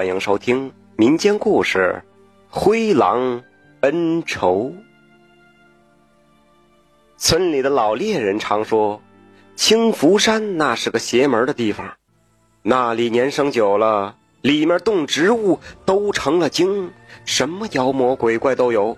欢迎收听民间故事《灰狼恩仇》。村里的老猎人常说，青福山那是个邪门的地方，那里年生久了，里面动植物都成了精，什么妖魔鬼怪都有。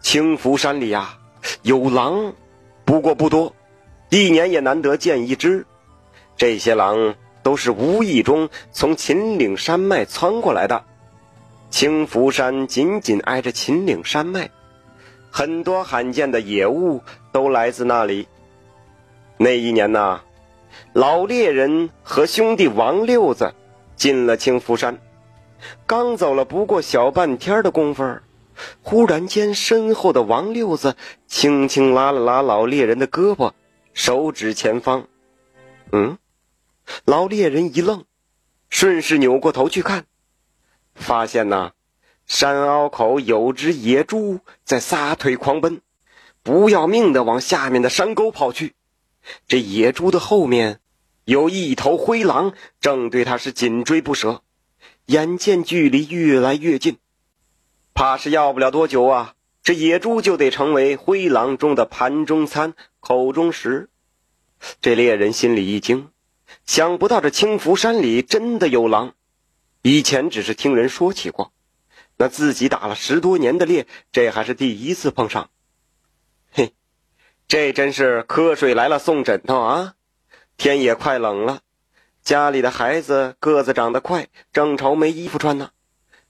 青福山里呀，有狼，不过不多，一年也难得见一只。这些狼。都是无意中从秦岭山脉窜过来的。青福山紧紧挨着秦岭山脉，很多罕见的野物都来自那里。那一年呐，老猎人和兄弟王六子进了青福山，刚走了不过小半天的功夫，忽然间身后的王六子轻轻拉了拉老猎人的胳膊，手指前方，嗯。老猎人一愣，顺势扭过头去看，发现呐，山凹口有只野猪在撒腿狂奔，不要命的往下面的山沟跑去。这野猪的后面有一头灰狼，正对他是紧追不舍。眼见距离越来越近，怕是要不了多久啊，这野猪就得成为灰狼中的盘中餐、口中食。这猎人心里一惊。想不到这青福山里真的有狼，以前只是听人说起过，那自己打了十多年的猎，这还是第一次碰上。嘿，这真是瞌睡来了送枕头啊！天也快冷了，家里的孩子个子长得快，正愁没衣服穿呢。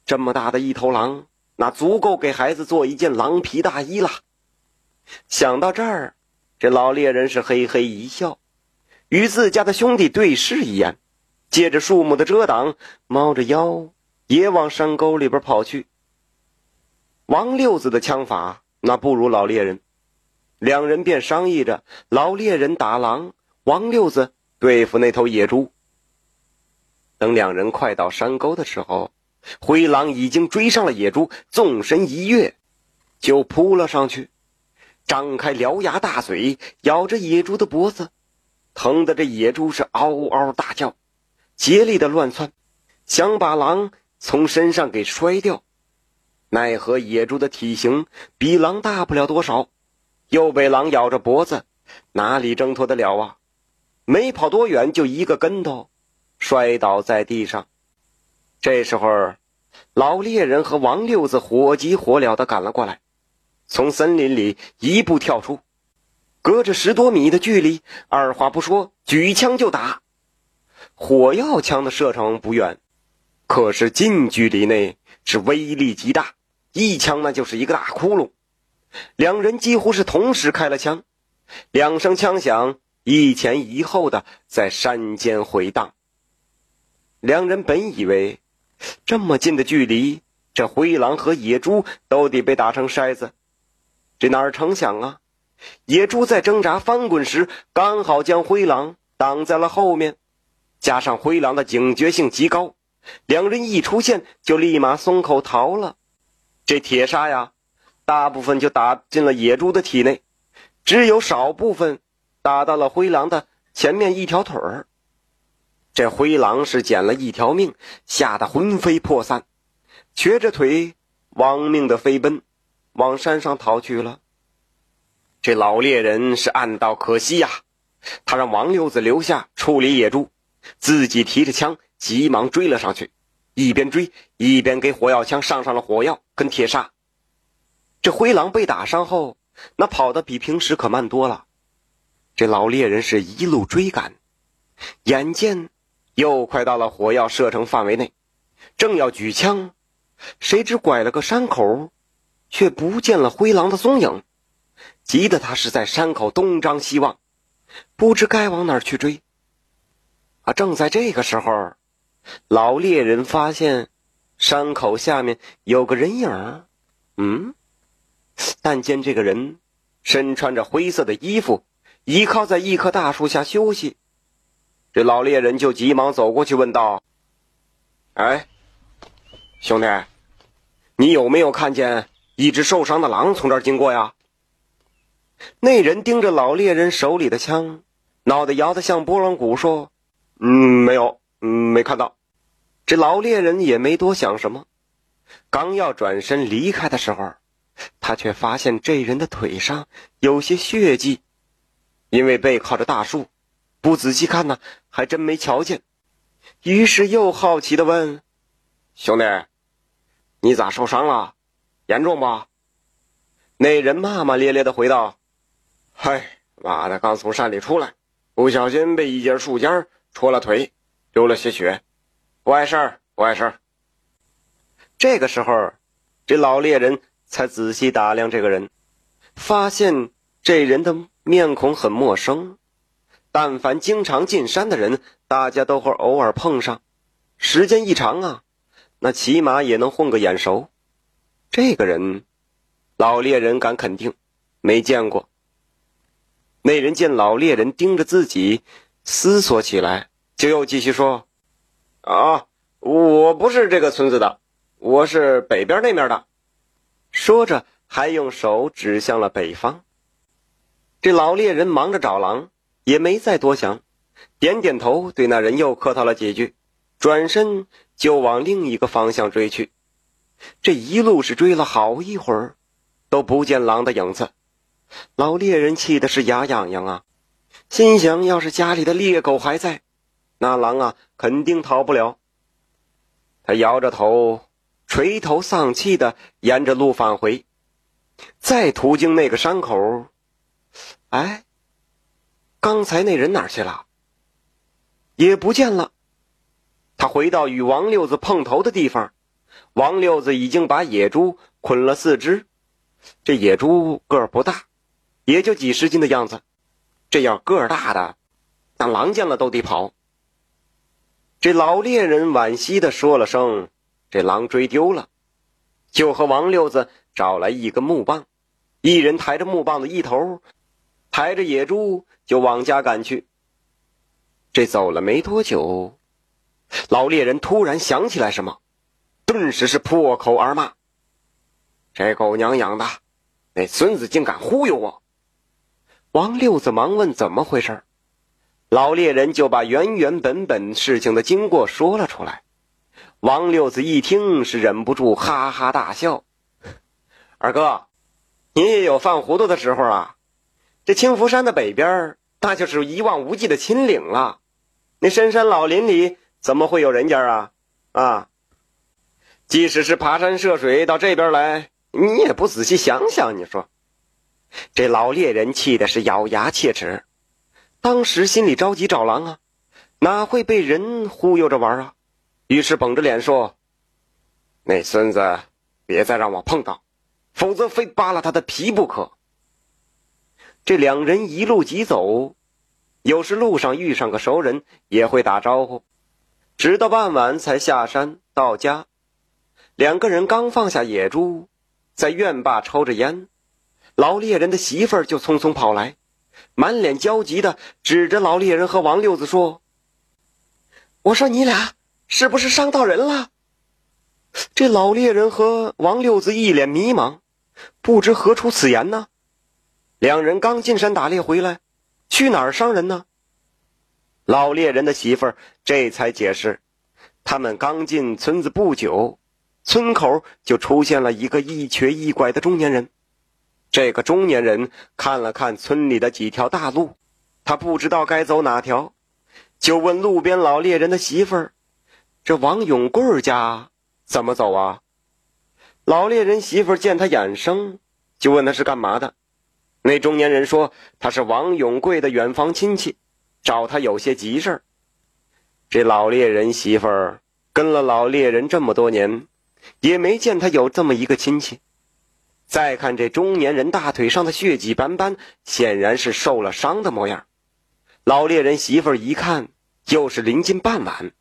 这么大的一头狼，那足够给孩子做一件狼皮大衣了。想到这儿，这老猎人是嘿嘿一笑。与自家的兄弟对视一眼，借着树木的遮挡，猫着腰也往山沟里边跑去。王六子的枪法那不如老猎人，两人便商议着：老猎人打狼，王六子对付那头野猪。等两人快到山沟的时候，灰狼已经追上了野猪，纵身一跃，就扑了上去，张开獠牙大嘴，咬着野猪的脖子。疼得这野猪是嗷嗷大叫，竭力的乱窜，想把狼从身上给摔掉。奈何野猪的体型比狼大不了多少，又被狼咬着脖子，哪里挣脱得了啊？没跑多远，就一个跟头，摔倒在地上。这时候，老猎人和王六子火急火燎的赶了过来，从森林里一步跳出。隔着十多米的距离，二话不说，举枪就打。火药枪的射程不远，可是近距离内是威力极大，一枪那就是一个大窟窿。两人几乎是同时开了枪，两声枪响，一前一后的在山间回荡。两人本以为这么近的距离，这灰狼和野猪都得被打成筛子，这哪成想啊！野猪在挣扎翻滚时，刚好将灰狼挡在了后面，加上灰狼的警觉性极高，两人一出现就立马松口逃了。这铁砂呀，大部分就打进了野猪的体内，只有少部分打到了灰狼的前面一条腿儿。这灰狼是捡了一条命，吓得魂飞魄散，瘸着腿亡命的飞奔，往山上逃去了。这老猎人是暗道可惜呀，他让王六子留下处理野猪，自己提着枪急忙追了上去，一边追一边给火药枪上上了火药跟铁砂。这灰狼被打伤后，那跑得比平时可慢多了。这老猎人是一路追赶，眼见又快到了火药射程范围内，正要举枪，谁知拐了个山口，却不见了灰狼的踪影。急得他是在山口东张西望，不知该往哪儿去追。啊！正在这个时候，老猎人发现山口下面有个人影嗯，但见这个人身穿着灰色的衣服，倚靠在一棵大树下休息。这老猎人就急忙走过去问道：“哎，兄弟，你有没有看见一只受伤的狼从这儿经过呀？”那人盯着老猎人手里的枪，脑袋摇得像拨浪鼓，说：“嗯，没有，嗯，没看到。”这老猎人也没多想什么，刚要转身离开的时候，他却发现这人的腿上有些血迹，因为背靠着大树，不仔细看呢，还真没瞧见。于是又好奇的问：“兄弟，你咋受伤了？严重不？”那人骂骂咧咧的回道：“嗨，妈的，刚从山里出来，不小心被一截树尖戳了腿，流了些血。”不碍事儿，不碍事儿。这个时候，这老猎人才仔细打量这个人，发现这人的面孔很陌生。但凡经常进山的人，大家都会偶尔碰上，时间一长啊，那起码也能混个眼熟。这个人，老猎人敢肯定没见过。那人见老猎人盯着自己，思索起来，就又继续说。啊，我不是这个村子的，我是北边那面的。说着，还用手指向了北方。这老猎人忙着找狼，也没再多想，点点头，对那人又客套了几句，转身就往另一个方向追去。这一路是追了好一会儿，都不见狼的影子。老猎人气的是牙痒痒啊，心想：要是家里的猎狗还在。那狼啊，肯定逃不了。他摇着头，垂头丧气的沿着路返回。再途经那个山口，哎，刚才那人哪去了？也不见了。他回到与王六子碰头的地方，王六子已经把野猪捆了四只。这野猪个儿不大，也就几十斤的样子。这要个儿大的，那狼见了都得跑。这老猎人惋惜的说了声：“这狼追丢了。”就和王六子找来一根木棒，一人抬着木棒的一头，抬着野猪就往家赶去。这走了没多久，老猎人突然想起来什么，顿时是破口而骂：“这狗娘养的，那孙子竟敢忽悠我！”王六子忙问：“怎么回事？”老猎人就把原原本本事情的经过说了出来。王六子一听是忍不住哈哈大笑：“二哥，你也有犯糊涂的时候啊！这青福山的北边，那就是一望无际的秦岭了。那深山老林里怎么会有人家啊？啊！即使是爬山涉水到这边来，你也不仔细想想，你说，这老猎人气的是咬牙切齿。”当时心里着急找狼啊，哪会被人忽悠着玩啊？于是绷着脸说：“那孙子，别再让我碰到，否则非扒了他的皮不可。”这两人一路疾走，有时路上遇上个熟人，也会打招呼，直到傍晚才下山到家。两个人刚放下野猪，在院坝抽着烟，老猎人的媳妇儿就匆匆跑来。满脸焦急的指着老猎人和王六子说：“我说你俩是不是伤到人了？”这老猎人和王六子一脸迷茫，不知何出此言呢。两人刚进山打猎回来，去哪儿伤人呢？老猎人的媳妇儿这才解释：他们刚进村子不久，村口就出现了一个一瘸一拐的中年人。这个中年人看了看村里的几条大路，他不知道该走哪条，就问路边老猎人的媳妇儿：“这王永贵家怎么走啊？”老猎人媳妇儿见他眼生，就问他是干嘛的。那中年人说：“他是王永贵的远房亲戚，找他有些急事儿。”这老猎人媳妇儿跟了老猎人这么多年，也没见他有这么一个亲戚。再看这中年人大腿上的血迹斑斑，显然是受了伤的模样。老猎人媳妇一看，又是临近傍晚，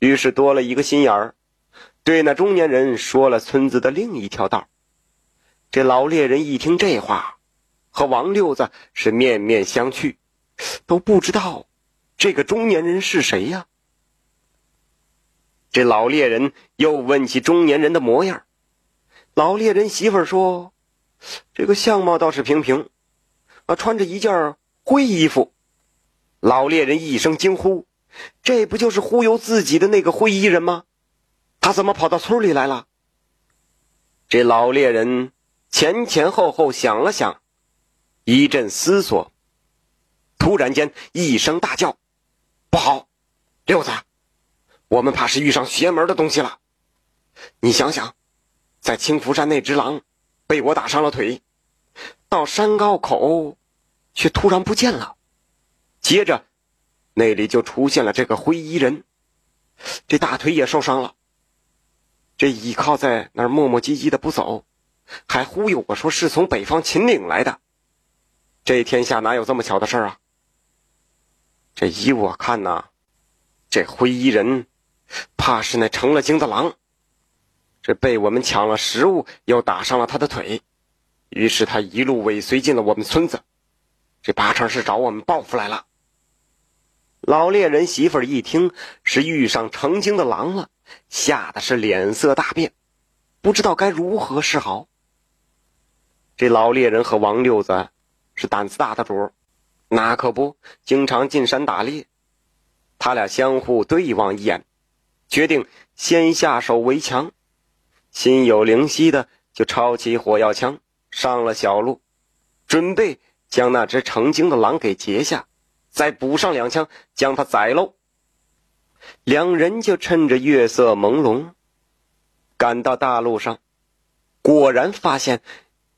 于是多了一个心眼儿，对那中年人说了村子的另一条道。这老猎人一听这话，和王六子是面面相觑，都不知道这个中年人是谁呀。这老猎人又问起中年人的模样。老猎人媳妇儿说：“这个相貌倒是平平，啊，穿着一件灰衣服。”老猎人一声惊呼，这不就是忽悠自己的那个灰衣人吗？他怎么跑到村里来了？这老猎人前前后后想了想，一阵思索，突然间一声大叫：“不好，六子，我们怕是遇上邪门的东西了。你想想，在青福山那只狼被我打伤了腿，到山高口却突然不见了，接着那里就出现了这个灰衣人，这大腿也受伤了。”这倚靠在那儿磨磨唧唧的不走，还忽悠我说是从北方秦岭来的，这天下哪有这么巧的事儿啊？这依我看呐，这灰衣人怕是那成了精的狼，这被我们抢了食物，又打伤了他的腿，于是他一路尾随进了我们村子，这八成是找我们报复来了。老猎人媳妇儿一听是遇上成精的狼了。吓得是脸色大变，不知道该如何是好。这老猎人和王六子是胆子大的主，那可不，经常进山打猎。他俩相互对望一眼，决定先下手为强。心有灵犀的，就抄起火药枪上了小路，准备将那只成精的狼给截下，再补上两枪，将它宰喽。两人就趁着月色朦胧，赶到大路上，果然发现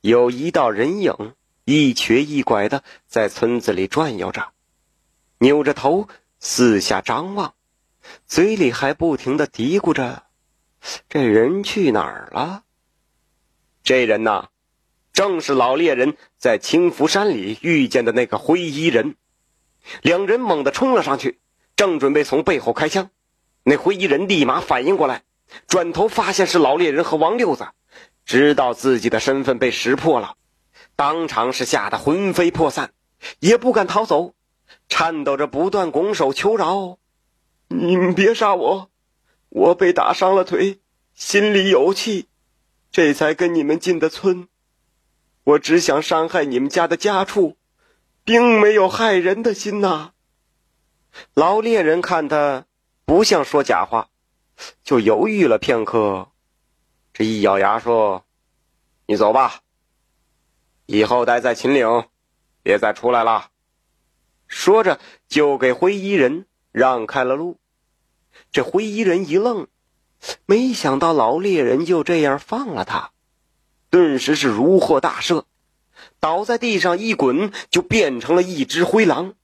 有一道人影一瘸一拐的在村子里转悠着，扭着头四下张望，嘴里还不停的嘀咕着：“这人去哪儿了？”这人呐，正是老猎人在青福山里遇见的那个灰衣人。两人猛地冲了上去。正准备从背后开枪，那灰衣人立马反应过来，转头发现是老猎人和王六子，知道自己的身份被识破了，当场是吓得魂飞魄散，也不敢逃走，颤抖着不断拱手求饶：“你们别杀我，我被打伤了腿，心里有气，这才跟你们进的村，我只想伤害你们家的家畜，并没有害人的心呐。”老猎人看他不像说假话，就犹豫了片刻，这一咬牙说：“你走吧，以后待在秦岭，别再出来了。”说着就给灰衣人让开了路。这灰衣人一愣，没想到老猎人就这样放了他，顿时是如获大赦，倒在地上一滚，就变成了一只灰狼，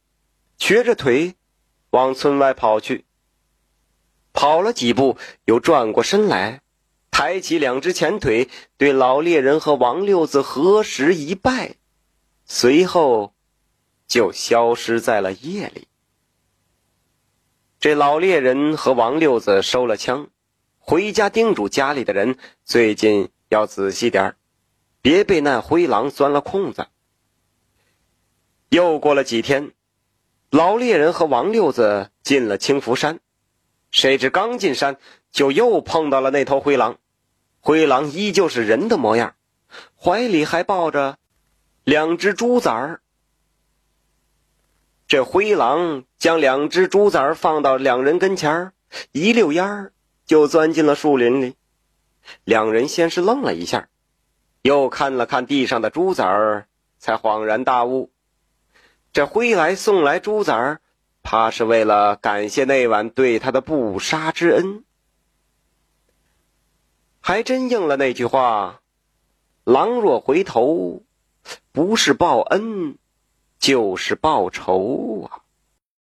瘸着腿。往村外跑去，跑了几步，又转过身来，抬起两只前腿，对老猎人和王六子合十一拜，随后就消失在了夜里。这老猎人和王六子收了枪，回家叮嘱家里的人，最近要仔细点儿别被那灰狼钻了空子。又过了几天。老猎人和王六子进了青福山，谁知刚进山就又碰到了那头灰狼。灰狼依旧是人的模样，怀里还抱着两只猪崽儿。这灰狼将两只猪崽儿放到两人跟前儿，一溜烟儿就钻进了树林里。两人先是愣了一下，又看了看地上的猪崽儿，才恍然大悟。这灰来送来猪崽儿，怕是为了感谢那晚对他的不杀之恩。还真应了那句话：“狼若回头，不是报恩，就是报仇啊。”